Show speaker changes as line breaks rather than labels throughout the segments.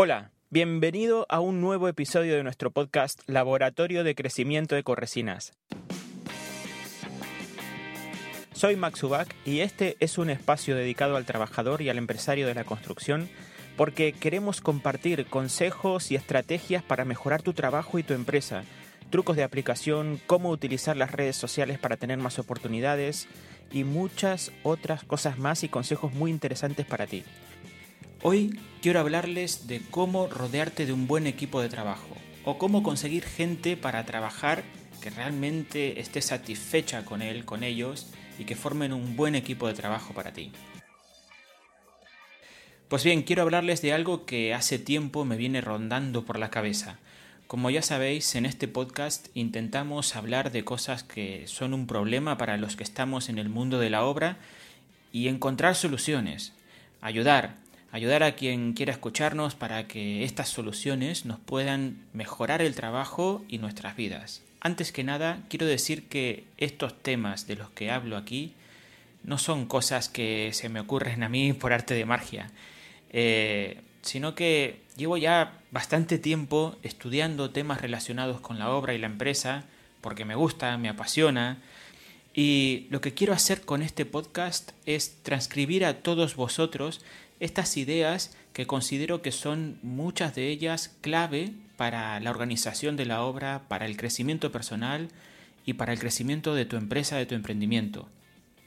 Hola, bienvenido a un nuevo episodio de nuestro podcast Laboratorio de Crecimiento de Corresinas. Soy Max Ubach y este es un espacio dedicado al trabajador y al empresario de la construcción porque queremos compartir consejos y estrategias para mejorar tu trabajo y tu empresa, trucos de aplicación, cómo utilizar las redes sociales para tener más oportunidades y muchas otras cosas más y consejos muy interesantes para ti. Hoy quiero hablarles de cómo rodearte de un buen equipo de trabajo o cómo conseguir gente para trabajar que realmente esté satisfecha con él, con ellos y que formen un buen equipo de trabajo para ti. Pues bien, quiero hablarles de algo que hace tiempo me viene rondando por la cabeza. Como ya sabéis, en este podcast intentamos hablar de cosas que son un problema para los que estamos en el mundo de la obra y encontrar soluciones, ayudar, ayudar a quien quiera escucharnos para que estas soluciones nos puedan mejorar el trabajo y nuestras vidas. Antes que nada, quiero decir que estos temas de los que hablo aquí no son cosas que se me ocurren a mí por arte de magia, eh, sino que llevo ya bastante tiempo estudiando temas relacionados con la obra y la empresa, porque me gusta, me apasiona, y lo que quiero hacer con este podcast es transcribir a todos vosotros estas ideas que considero que son muchas de ellas clave para la organización de la obra, para el crecimiento personal y para el crecimiento de tu empresa, de tu emprendimiento.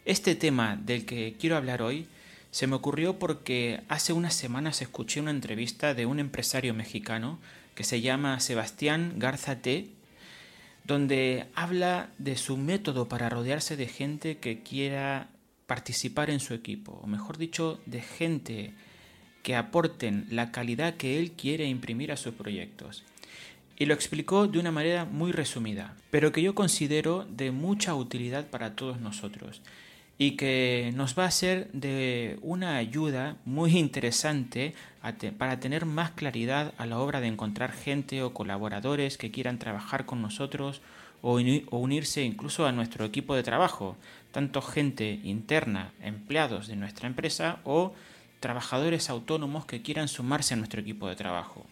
Este tema del que quiero hablar hoy se me ocurrió porque hace unas semanas escuché una entrevista de un empresario mexicano que se llama Sebastián Garza T, donde habla de su método para rodearse de gente que quiera participar en su equipo, o mejor dicho, de gente que aporten la calidad que él quiere imprimir a sus proyectos. Y lo explicó de una manera muy resumida, pero que yo considero de mucha utilidad para todos nosotros y que nos va a ser de una ayuda muy interesante para tener más claridad a la hora de encontrar gente o colaboradores que quieran trabajar con nosotros o, unirse incluso a nuestro equipo de trabajo, tanto gente interna, empleados de nuestra empresa o trabajadores autónomos que quieran sumarse a nuestro equipo de trabajo.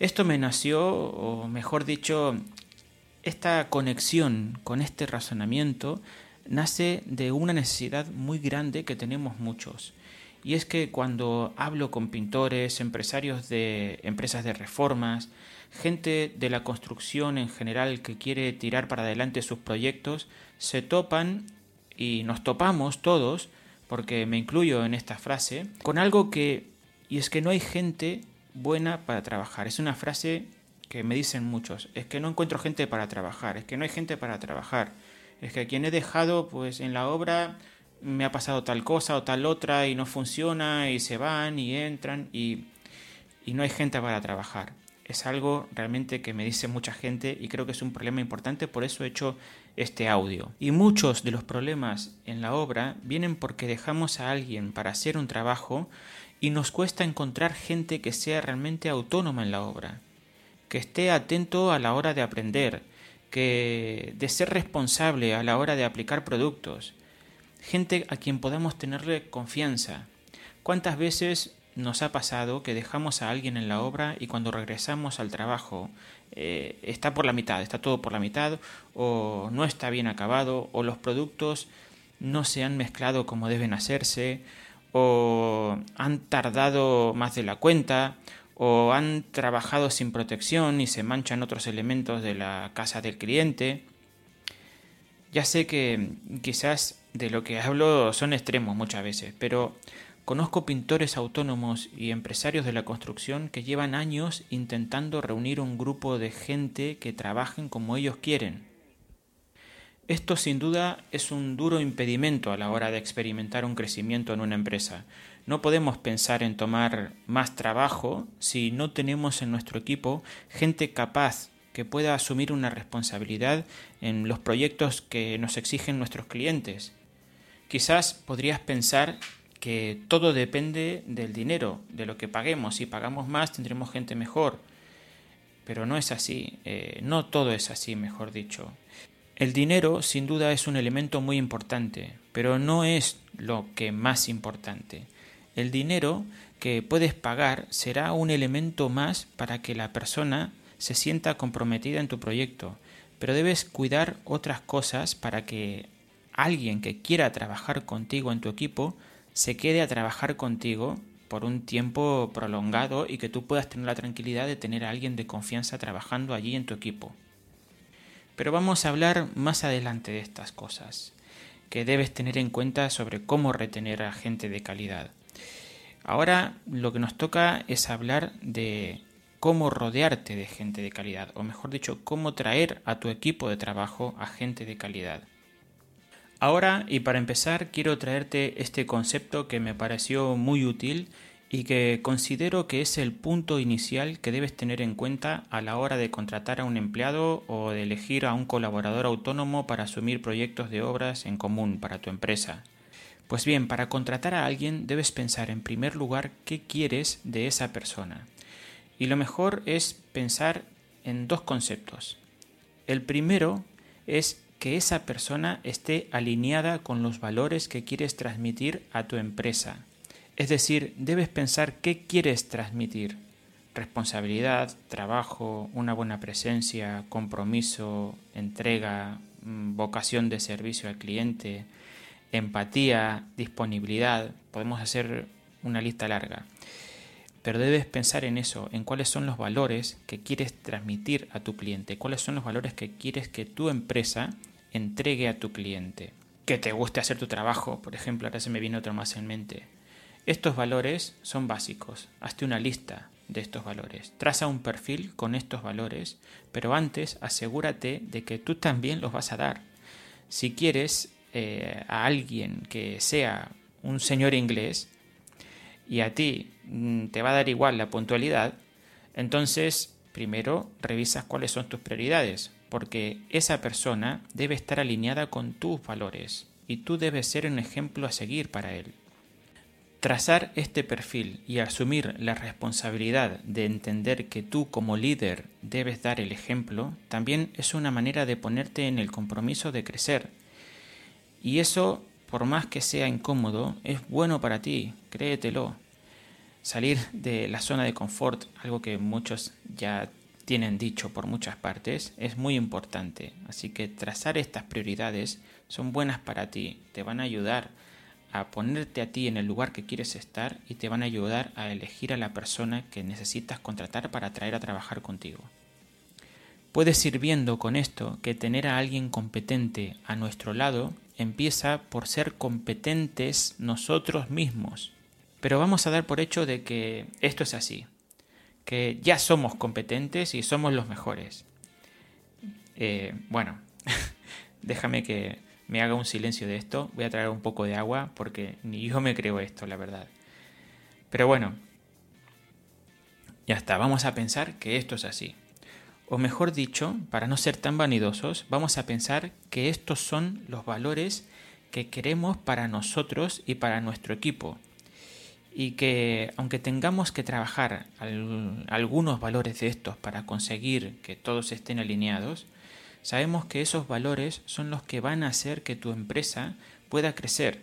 Esto me nació, o mejor dicho, esta conexión con este razonamiento nace de una necesidad muy grande que tenemos muchos. Y es que cuando hablo con pintores, empresarios de empresas de reformas, gente de la construcción en general que quiere tirar para adelante sus proyectos, se topan y nos topamos todos, porque me incluyo en esta frase, con algo que, y es que no hay gente buena para trabajar. Es una frase que me dicen muchos, es que no encuentro gente para trabajar, es que no hay gente para trabajar, es que quien he dejado pues en la obra me ha pasado tal cosa o tal otra y no funciona y se van y entran y, y no hay gente para trabajar es algo realmente que me dice mucha gente y creo que es un problema importante, por eso he hecho este audio. Y muchos de los problemas en la obra vienen porque dejamos a alguien para hacer un trabajo y nos cuesta encontrar gente que sea realmente autónoma en la obra, que esté atento a la hora de aprender, que de ser responsable a la hora de aplicar productos, gente a quien podamos tenerle confianza. ¿Cuántas veces nos ha pasado que dejamos a alguien en la obra y cuando regresamos al trabajo eh, está por la mitad, está todo por la mitad, o no está bien acabado, o los productos no se han mezclado como deben hacerse, o han tardado más de la cuenta, o han trabajado sin protección y se manchan otros elementos de la casa del cliente. Ya sé que quizás de lo que hablo son extremos muchas veces, pero Conozco pintores autónomos y empresarios de la construcción que llevan años intentando reunir un grupo de gente que trabajen como ellos quieren. Esto sin duda es un duro impedimento a la hora de experimentar un crecimiento en una empresa. No podemos pensar en tomar más trabajo si no tenemos en nuestro equipo gente capaz que pueda asumir una responsabilidad en los proyectos que nos exigen nuestros clientes. Quizás podrías pensar que todo depende del dinero, de lo que paguemos. Si pagamos más tendremos gente mejor. Pero no es así, eh, no todo es así, mejor dicho. El dinero sin duda es un elemento muy importante, pero no es lo que más importante. el dinero que puedes pagar será un elemento más para que la persona se sienta comprometida en tu proyecto, pero debes cuidar otras cosas para que alguien que quiera trabajar contigo en tu equipo se quede a trabajar contigo por un tiempo prolongado y que tú puedas tener la tranquilidad de tener a alguien de confianza trabajando allí en tu equipo. Pero vamos a hablar más adelante de estas cosas que debes tener en cuenta sobre cómo retener a gente de calidad. Ahora lo que nos toca es hablar de cómo rodearte de gente de calidad, o mejor dicho, cómo traer a tu equipo de trabajo a gente de calidad. Ahora, y para empezar, quiero traerte este concepto que me pareció muy útil y que considero que es el punto inicial que debes tener en cuenta a la hora de contratar a un empleado o de elegir a un colaborador autónomo para asumir proyectos de obras en común para tu empresa. Pues bien, para contratar a alguien debes pensar en primer lugar qué quieres de esa persona. Y lo mejor es pensar en dos conceptos. El primero es que esa persona esté alineada con los valores que quieres transmitir a tu empresa. Es decir, debes pensar qué quieres transmitir. Responsabilidad, trabajo, una buena presencia, compromiso, entrega, mm, vocación de servicio al cliente, empatía, disponibilidad. Podemos hacer una lista larga. Pero debes pensar en eso, en cuáles son los valores que quieres transmitir a tu cliente, cuáles son los valores que quieres que tu empresa entregue a tu cliente. Que te guste hacer tu trabajo, por ejemplo, ahora se me viene otro más en mente. Estos valores son básicos. Hazte una lista de estos valores. Traza un perfil con estos valores, pero antes asegúrate de que tú también los vas a dar. Si quieres eh, a alguien que sea un señor inglés y a ti mm, te va a dar igual la puntualidad, entonces primero revisas cuáles son tus prioridades porque esa persona debe estar alineada con tus valores y tú debes ser un ejemplo a seguir para él. Trazar este perfil y asumir la responsabilidad de entender que tú como líder debes dar el ejemplo también es una manera de ponerte en el compromiso de crecer. Y eso, por más que sea incómodo, es bueno para ti, créetelo. Salir de la zona de confort, algo que muchos ya tienen dicho por muchas partes, es muy importante. Así que trazar estas prioridades son buenas para ti, te van a ayudar a ponerte a ti en el lugar que quieres estar y te van a ayudar a elegir a la persona que necesitas contratar para traer a trabajar contigo. Puedes ir viendo con esto que tener a alguien competente a nuestro lado empieza por ser competentes nosotros mismos. Pero vamos a dar por hecho de que esto es así que ya somos competentes y somos los mejores. Eh, bueno, déjame que me haga un silencio de esto. Voy a traer un poco de agua porque ni yo me creo esto, la verdad. Pero bueno, ya está, vamos a pensar que esto es así. O mejor dicho, para no ser tan vanidosos, vamos a pensar que estos son los valores que queremos para nosotros y para nuestro equipo. Y que aunque tengamos que trabajar algunos valores de estos para conseguir que todos estén alineados, sabemos que esos valores son los que van a hacer que tu empresa pueda crecer.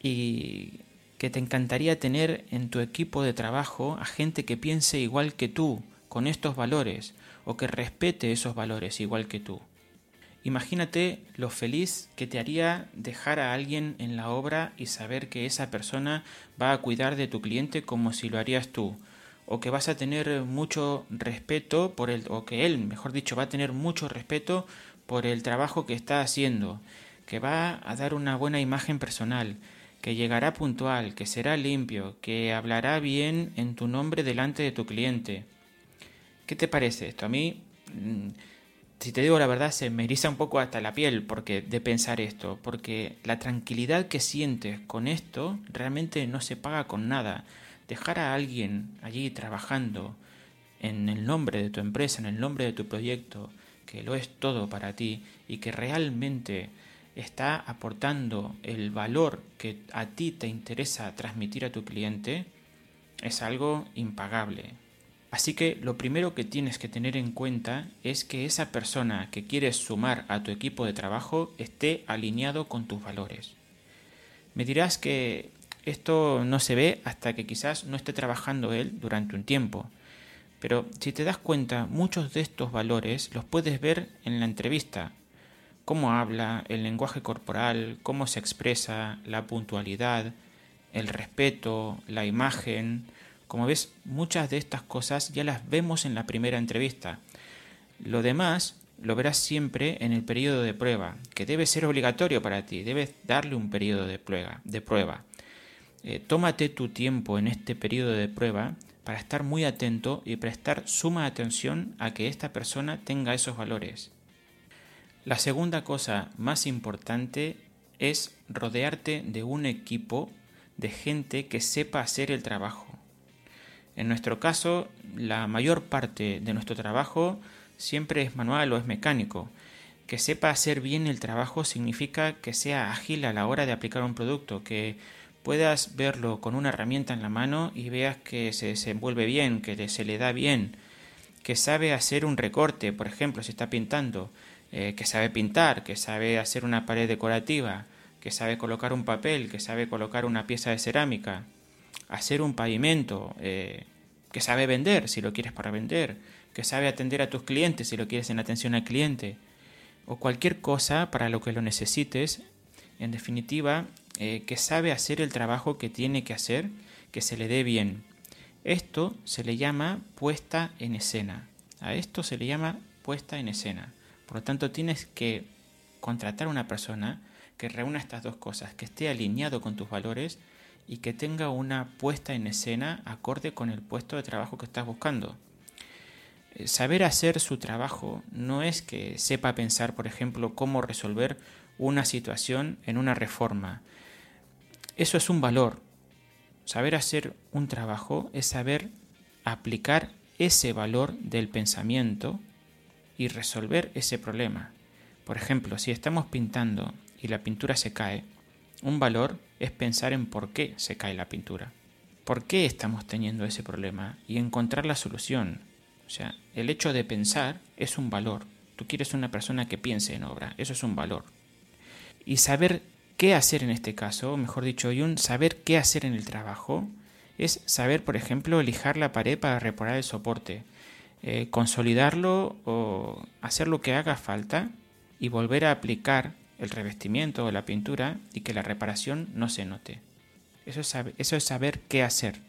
Y que te encantaría tener en tu equipo de trabajo a gente que piense igual que tú, con estos valores, o que respete esos valores igual que tú. Imagínate lo feliz que te haría dejar a alguien en la obra y saber que esa persona va a cuidar de tu cliente como si lo harías tú, o que vas a tener mucho respeto por el, o que él, mejor dicho, va a tener mucho respeto por el trabajo que está haciendo, que va a dar una buena imagen personal, que llegará puntual, que será limpio, que hablará bien en tu nombre delante de tu cliente. ¿Qué te parece esto? A mí mm, si te digo la verdad, se me eriza un poco hasta la piel porque de pensar esto, porque la tranquilidad que sientes con esto realmente no se paga con nada. Dejar a alguien allí trabajando en el nombre de tu empresa, en el nombre de tu proyecto, que lo es todo para ti y que realmente está aportando el valor que a ti te interesa transmitir a tu cliente, es algo impagable, Así que lo primero que tienes que tener en cuenta es que esa persona que quieres sumar a tu equipo de trabajo esté alineado con tus valores. Me dirás que esto no se ve hasta que quizás no esté trabajando él durante un tiempo. Pero si te das cuenta, muchos de estos valores los puedes ver en la entrevista. Cómo habla, el lenguaje corporal, cómo se expresa, la puntualidad, el respeto, la imagen. Como ves, muchas de estas cosas ya las vemos en la primera entrevista. Lo demás lo verás siempre en el periodo de prueba, que debe ser obligatorio para ti, debes darle un periodo de prueba. De prueba. Eh, tómate tu tiempo en este periodo de prueba para estar muy atento y prestar suma atención a que esta persona tenga esos valores. La segunda cosa más importante es rodearte de un equipo de gente que sepa hacer el trabajo. En nuestro caso, la mayor parte de nuestro trabajo siempre es manual o es mecánico. Que sepa hacer bien el trabajo significa que sea ágil a la hora de aplicar un producto, que puedas verlo con una herramienta en la mano y veas que se desenvuelve bien, que se le da bien, que sabe hacer un recorte, por ejemplo, si está pintando, eh, que sabe pintar, que sabe hacer una pared decorativa, que sabe colocar un papel, que sabe colocar una pieza de cerámica, hacer un pavimento, eh, que sabe vender si lo quieres para vender, que sabe atender a tus clientes si lo quieres en atención al cliente, o cualquier cosa para lo que lo necesites, en definitiva, eh, que sabe hacer el trabajo que tiene que hacer, que se le dé bien. Esto se le llama puesta en escena. A esto se le llama puesta en escena. Por lo tanto, tienes que contratar una persona que reúna estas dos cosas, que esté alineado con tus valores y que tenga una puesta en escena acorde con el puesto de trabajo que estás buscando. Eh, saber hacer su trabajo no es que sepa pensar, por ejemplo, cómo resolver una situación en una reforma. Eso es un valor. Saber hacer un trabajo es saber aplicar ese valor del pensamiento y resolver ese problema. Por ejemplo, si estamos pintando y la pintura se cae, un valor es pensar en por qué se cae la pintura. ¿Por qué estamos teniendo ese problema? Y encontrar la solución. O sea, el hecho de pensar es un valor. Tú quieres una persona que piense en obra, eso es un valor. Y saber qué hacer en este caso, mejor dicho, y un saber qué hacer en el trabajo, es saber, por ejemplo, lijar la pared para reparar el soporte, eh, consolidarlo o hacer lo que haga falta y volver a aplicar el revestimiento o la pintura y que la reparación no se note. Eso es, eso es saber qué hacer.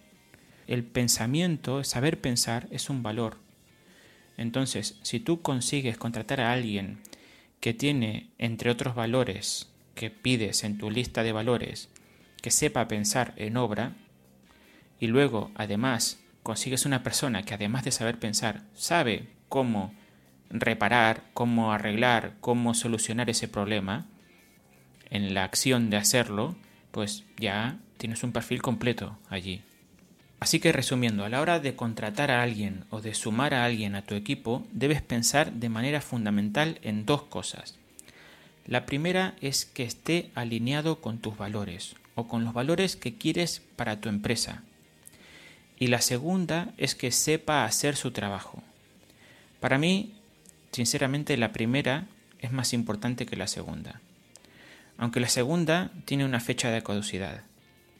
El pensamiento, saber pensar, es un valor entonces, si tú consigues contratar a alguien que tiene, entre otros valores que pides en tu lista de valores, que sepa pensar en obra, y luego, además, consigues una persona que además de saber pensar, sabe cómo reparar, cómo arreglar, cómo solucionar ese problema, en la acción de hacerlo, pues ya tienes un perfil completo allí. Así que resumiendo, a la hora de contratar a alguien o de sumar a alguien a tu equipo, debes pensar de manera fundamental en dos cosas. La primera es que esté alineado con tus valores o con los valores que quieres para tu empresa. Y la segunda es que sepa hacer su trabajo. Para mí, sinceramente, la primera es más importante que la segunda. Aunque la segunda tiene una fecha de caducidad.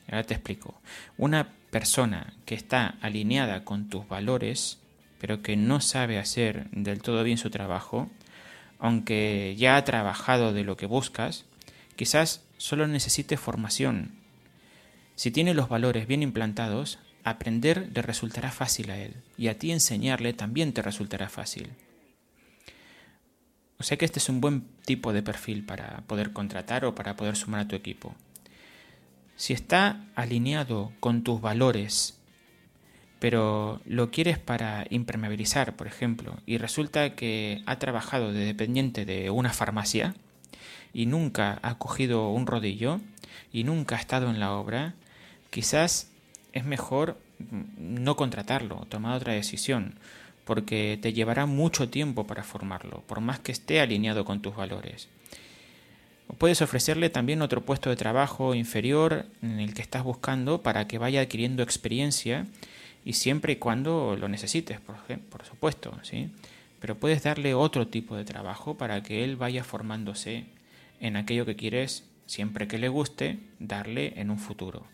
Ahora te explico. Una persona que está alineada con tus valores, pero que no sabe hacer del todo bien su trabajo, aunque ya ha trabajado de lo que buscas, quizás solo necesite formación. Si tiene los valores bien implantados, aprender le resultará fácil a él y a ti enseñarle también te resultará fácil. O sea que este es un buen tipo de perfil para poder contratar o para poder sumar a tu equipo. Si está alineado con tus valores, pero lo quieres para impermeabilizar, por ejemplo, y resulta que ha trabajado de dependiente de una farmacia y nunca ha cogido un rodillo y nunca ha estado en la obra, quizás es mejor no contratarlo, tomar otra decisión, porque te llevará mucho tiempo para formarlo, por más que esté alineado con tus valores puedes ofrecerle también otro puesto de trabajo inferior en el que estás buscando para que vaya adquiriendo experiencia y siempre y cuando lo necesites, por, por supuesto, ¿sí? Pero puedes darle otro tipo de trabajo para que él vaya formándose en aquello que quieres, siempre que le guste, darle en un futuro.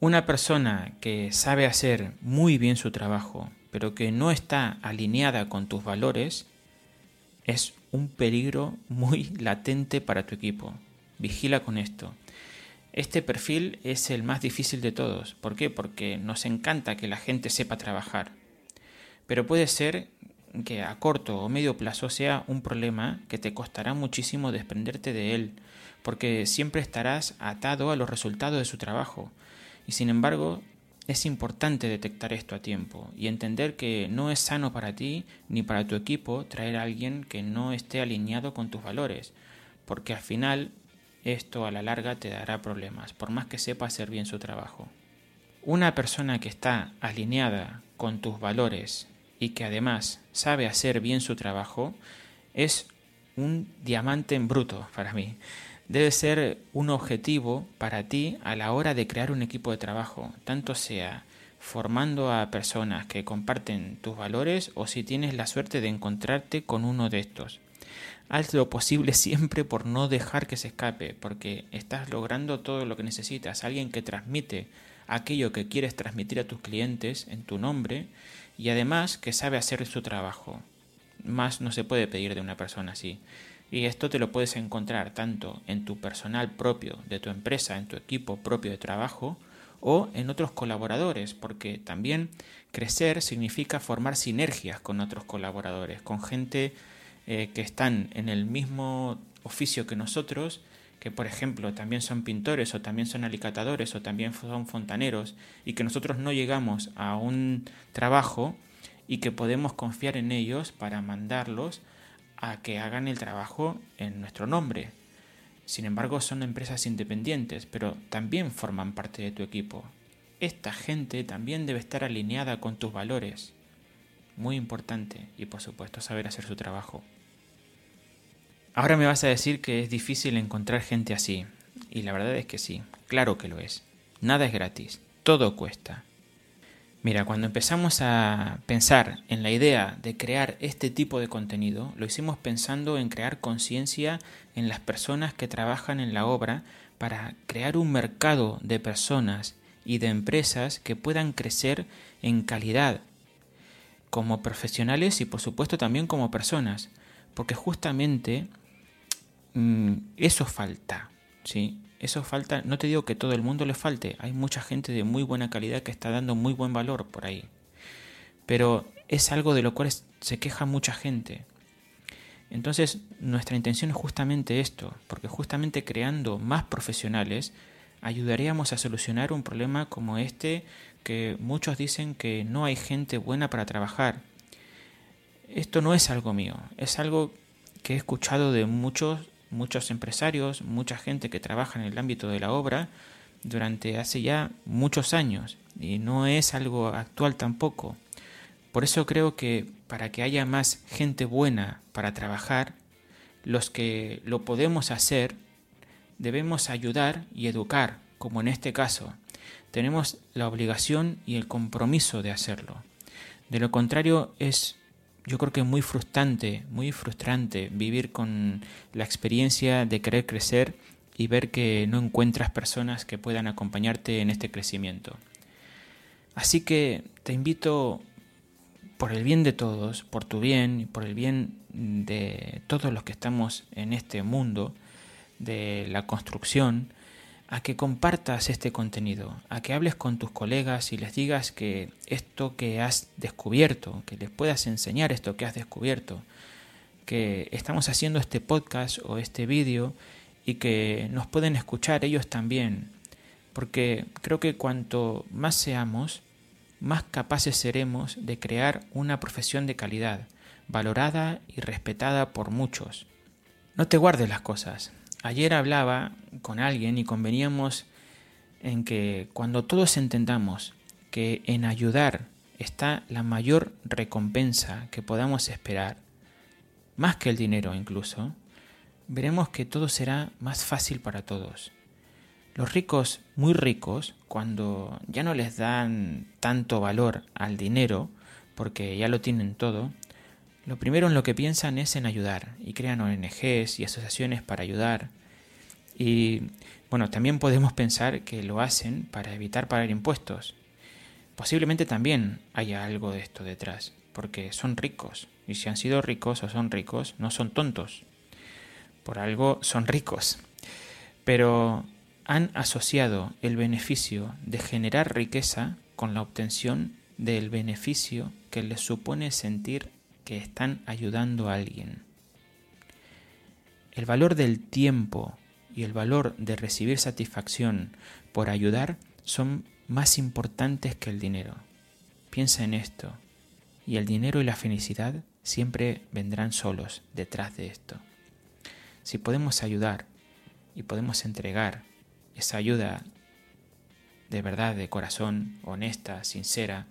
Una persona que sabe hacer muy bien su trabajo, pero que no está alineada con tus valores, es un peligro muy latente para tu equipo. Vigila con esto. Este perfil es el más difícil de todos. ¿Por qué? Porque nos encanta que la gente sepa trabajar. Pero puede ser que a corto o medio plazo sea un problema que te costará muchísimo desprenderte de él, porque siempre estarás atado a los resultados de su trabajo. Y sin embargo, es importante detectar esto a tiempo y entender que no es sano para ti ni para tu equipo traer a alguien que no esté alineado con tus valores, porque al final esto a la larga te dará problemas, por más que sepa hacer bien su trabajo. Una persona que está alineada con tus valores y que además sabe hacer bien su trabajo es un diamante en bruto para mí debe ser un objetivo para ti a la hora de crear un equipo de trabajo, tanto sea formando a personas que comparten tus valores o si tienes la suerte de encontrarte con uno de estos. Haz lo posible siempre por no dejar que se escape, porque estás logrando todo lo que necesitas. Alguien que transmite aquello que quieres transmitir a tus clientes en tu nombre y además que sabe hacer su trabajo. Más no se puede pedir de una persona así. Y esto te lo puedes encontrar tanto en tu personal propio de tu empresa, en tu equipo propio de trabajo, o en otros colaboradores, porque también crecer significa formar sinergias con otros colaboradores, con gente eh, que están en el mismo oficio que nosotros, que por ejemplo también son pintores o también son alicatadores o también son fontaneros, y que nosotros no llegamos a un trabajo y que podemos confiar en ellos para mandarlos a que hagan el trabajo en nuestro nombre. Sin embargo, son empresas independientes, pero también forman parte de tu equipo. Esta gente también debe estar alineada con tus valores. Muy importante y por supuesto saber hacer su trabajo. Ahora me vas a decir que es difícil encontrar gente así. Y la verdad es que sí, claro que lo es. Nada es gratis, todo cuesta. Mira, cuando empezamos a pensar en la idea de crear este tipo de contenido, lo hicimos pensando en crear conciencia en las personas que trabajan en la obra para crear un mercado de personas y de empresas que puedan crecer en calidad como profesionales y por supuesto también como personas, porque justamente mm, eso falta, ¿sí? Eso falta, no te digo que todo el mundo le falte, hay mucha gente de muy buena calidad que está dando muy buen valor por ahí, pero es algo de lo cual se queja mucha gente. Entonces nuestra intención es justamente esto, porque justamente creando más profesionales ayudaríamos a solucionar un problema como este que muchos dicen que no hay gente buena para trabajar. Esto no es algo mío, es algo que he escuchado de muchos muchos empresarios, mucha gente que trabaja en el ámbito de la obra durante hace ya muchos años y no es algo actual tampoco. Por eso creo que para que haya más gente buena para trabajar, los que lo podemos hacer debemos ayudar y educar, como en este caso. Tenemos la obligación y el compromiso de hacerlo. De lo contrario es yo creo que es muy frustrante, muy frustrante vivir con la experiencia de querer crecer y ver que no encuentras personas que puedan acompañarte en este crecimiento. Así que te invito, por el bien de todos, por tu bien y por el bien de todos los que estamos en este mundo de la construcción, a que compartas este contenido, a que hables con tus colegas y les digas que esto que has descubierto, que les puedas enseñar esto que has descubierto, que estamos haciendo este podcast o este vídeo y que nos pueden escuchar ellos también, porque creo que cuanto más seamos, más capaces seremos de crear una profesión de calidad, valorada y respetada por muchos. No te guardes las cosas, Ayer hablaba con alguien y conveníamos en que cuando todos entendamos que en ayudar está la mayor recompensa que podamos esperar, más que el dinero incluso, veremos que todo será más fácil para todos. Los ricos, muy ricos, cuando ya no les dan tanto valor al dinero, porque ya lo tienen todo, lo primero en lo que piensan es en ayudar y crean ONGs y asociaciones para ayudar. Y Bueno, también podemos pensar que lo hacen para evitar pagar impuestos. Posiblemente también haya algo de esto detrás, porque son ricos, y si han sido ricos o son ricos, no son tontos. Por algo son ricos. Pero han asociado el beneficio de generar riqueza con la obtención del beneficio que les supone sentir que están ayudando a alguien. El valor del tiempo y el valor de recibir satisfacción por ayudar son más importantes que el dinero. Piensa en esto, y el dinero y la felicidad siempre vendrán solos detrás de esto. Si podemos ayudar y podemos entregar esa ayuda de verdad, de corazón, honesta, sincera,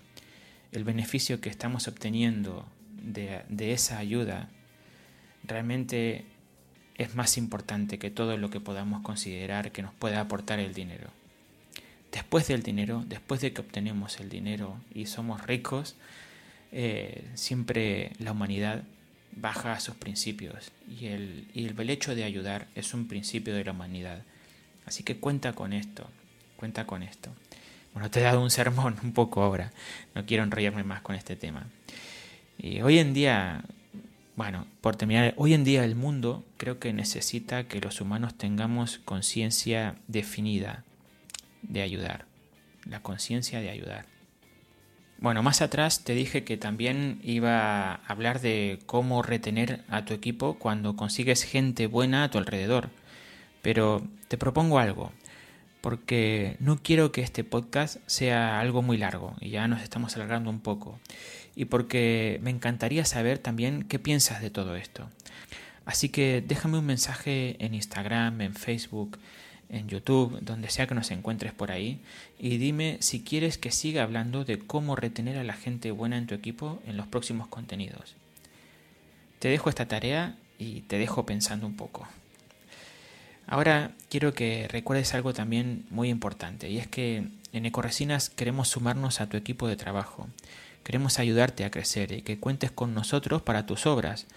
el beneficio que estamos obteniendo de, esa ayuda realmente es más importante que todo lo que podamos considerar que nos pueda aportar el dinero. Después del dinero, después de que obtenemos el dinero y somos ricos, eh, siempre la humanidad baja a sus principios y el, y el hecho de ayudar es un principio de la humanidad. Así que cuenta con esto, cuenta con esto. Bueno, te he dado un sermón un poco ahora, no quiero enrollarme más con este tema. Y hoy en día bueno, por terminar, hoy en día el mundo creo que necesita que los humanos tengamos conciencia definida de ayudar, la conciencia de ayudar. Bueno, más atrás te dije que también iba a hablar de cómo retener a tu equipo cuando consigues gente buena a tu alrededor. Pero te propongo algo, porque no quiero que este podcast sea algo muy largo y ya nos estamos alargando un poco y porque me encantaría saber también qué piensas de todo esto. Así que déjame un mensaje en Instagram, en Facebook, en YouTube, donde sea que nos encuentres por ahí, y dime si quieres que siga hablando de cómo retener a la gente buena en tu equipo en los próximos contenidos. Te dejo esta tarea y te dejo pensando un poco. Ahora quiero que recuerdes algo también muy importante, y es que en Ecoresinas queremos sumarnos a tu equipo de trabajo. Queremos ayudarte a crecer y que cuentes con nosotros para tus obras.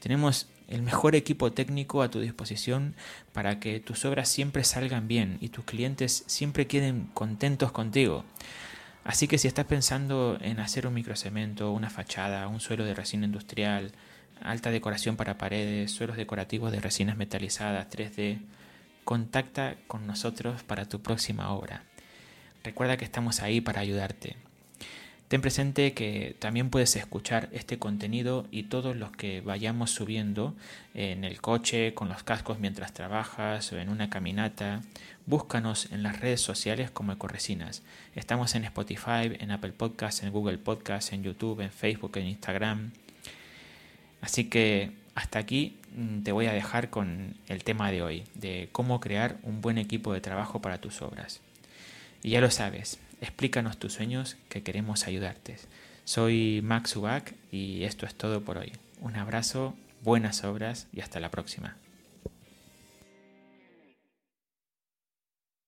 Tenemos el mejor equipo técnico a tu disposición para que tus obras siempre salgan bien y tus clientes siempre queden contentos contigo. Así que si estás pensando en hacer un microcemento, una fachada, un suelo de resina industrial, alta decoración para paredes, suelos decorativos de resinas metalizadas 3D, contacta con nosotros para tu próxima obra. Recuerda que estamos ahí para ayudarte. Ten presente que también puedes escuchar este contenido y todos los que vayamos subiendo en el coche, con los cascos mientras trabajas o en una caminata. Búscanos en las redes sociales como Ecoresinas. Estamos en Spotify, en Apple Podcasts, en Google Podcasts, en YouTube, en Facebook, en Instagram. Así que hasta aquí mm, te voy a dejar con el tema de hoy, de cómo crear un buen equipo de trabajo para tus obras. Y ya lo sabes, explícanos tus sueños que queremos ayudarte. Soy Max Ubak y esto es todo por hoy. Un abrazo, buenas obras y hasta la próxima.